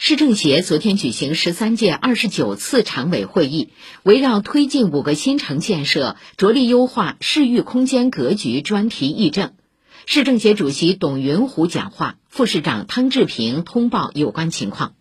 市政协昨天举行十三届二十九次常委会议围绕推进五个新城建设着力优化市域空间格局专题议政。市政协主席董云虎讲话副市长汤志平通报有关情况。